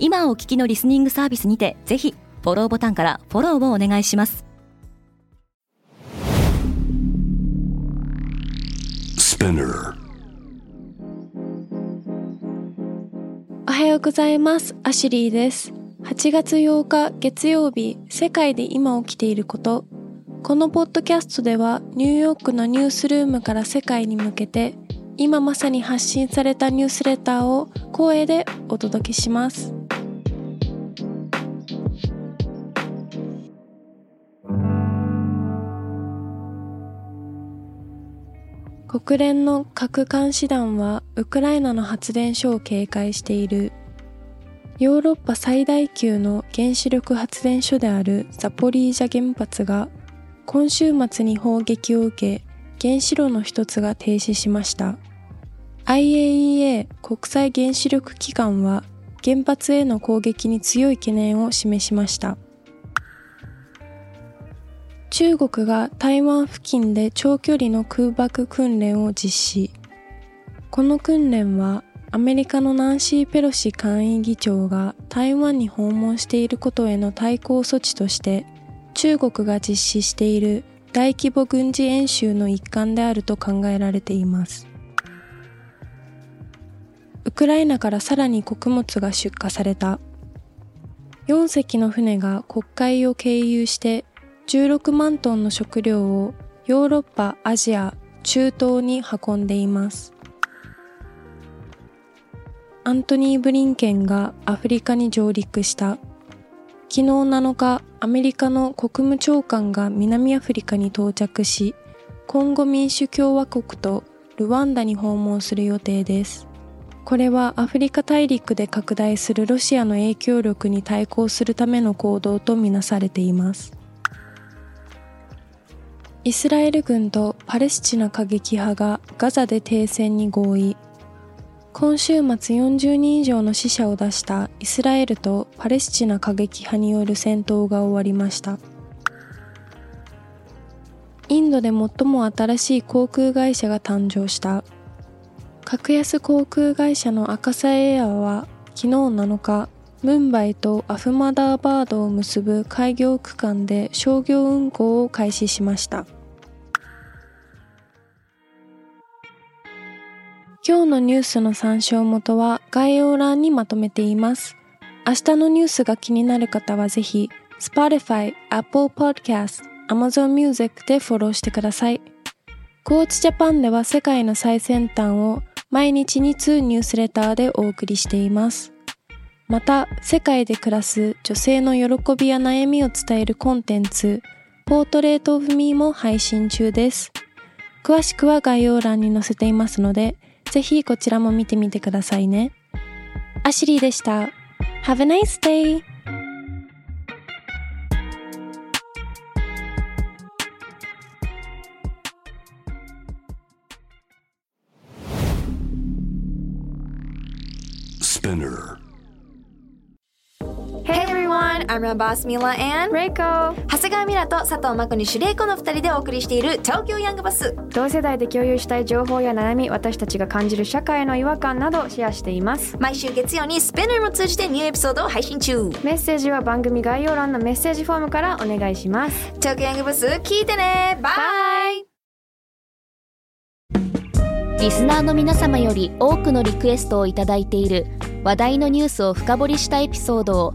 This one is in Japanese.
今お聞きのリスニングサービスにてぜひフォローボタンからフォローをお願いします。おはようございます。アシュリーです。8月8日月曜日世界で今起きていること。このポッドキャストではニューヨークのニュースルームから世界に向けて今まさに発信されたニュースレターを声でお届けします国連の核監視団はウクライナの発電所を警戒している。ヨーロッパ最大級の原子力発電所であるザポリージャ原発が今週末に砲撃を受け原子炉の一つが停止しました。IAEA 国際原子力機関は原発への攻撃に強い懸念を示しました。中国が台湾付近で長距離の空爆訓練を実施。この訓練はアメリカのナンシー・ペロシ下院議長が台湾に訪問していることへの対抗措置として中国が実施している大規模軍事演習の一環であると考えられています。ウクライナからさらに穀物が出荷された。4隻の船が国海を経由して16万トンの食料をヨーロッパ、アジア、中東に運んでいます。アントニー・ブリンケンがアフリカに上陸した。昨日7日、アメリカの国務長官が南アフリカに到着し、コンゴ民主共和国とルワンダに訪問する予定です。これはアフリカ大陸で拡大するロシアの影響力に対抗するための行動とみなされています。イスラエル軍とパレスチナ過激派がガザで停戦に合意。今週末40人以上の死者を出したイスラエルとパレスチナ過激派による戦闘が終わりました。インドで最も新しい航空会社が誕生した。格安航空会社のアカサエアは昨日7日ムンバイとアフマダーバードを結ぶ開業区間で商業運行を開始しました。今日のニュースの参照元は概要欄にまとめています。明日のニュースが気になる方はぜひ Spotify、Apple Podcast、Amazon Music でフォローしてください。コーチジャパンでは世界の最先端を毎日2通ニュースレターでお送りしています。また、世界で暮らす女性の喜びや悩みを伝えるコンテンツ、ポートレートオブミーも配信中です。詳しくは概要欄に載せていますので、ぜひこちらも見てみてくださいね。アシリーでした。Have a nice day! Spinner I'm your boss Mila and Reiko. 長谷川ミラと佐藤真子にシュレイコの2人でお送りしている東京ヤングバス。同世代で共有したい情報や悩み私たちが感じる社会の違和感などシェアしています。毎週月曜にスペナーも通じてニューエピソードを配信中。メッセージは番組概要欄のメッセージフォームからお願いします。東京ヤングバス聞いてね。バイリスナーの皆様より多くのリクエストをいただいている話題のニュースを深掘りしたエピソードを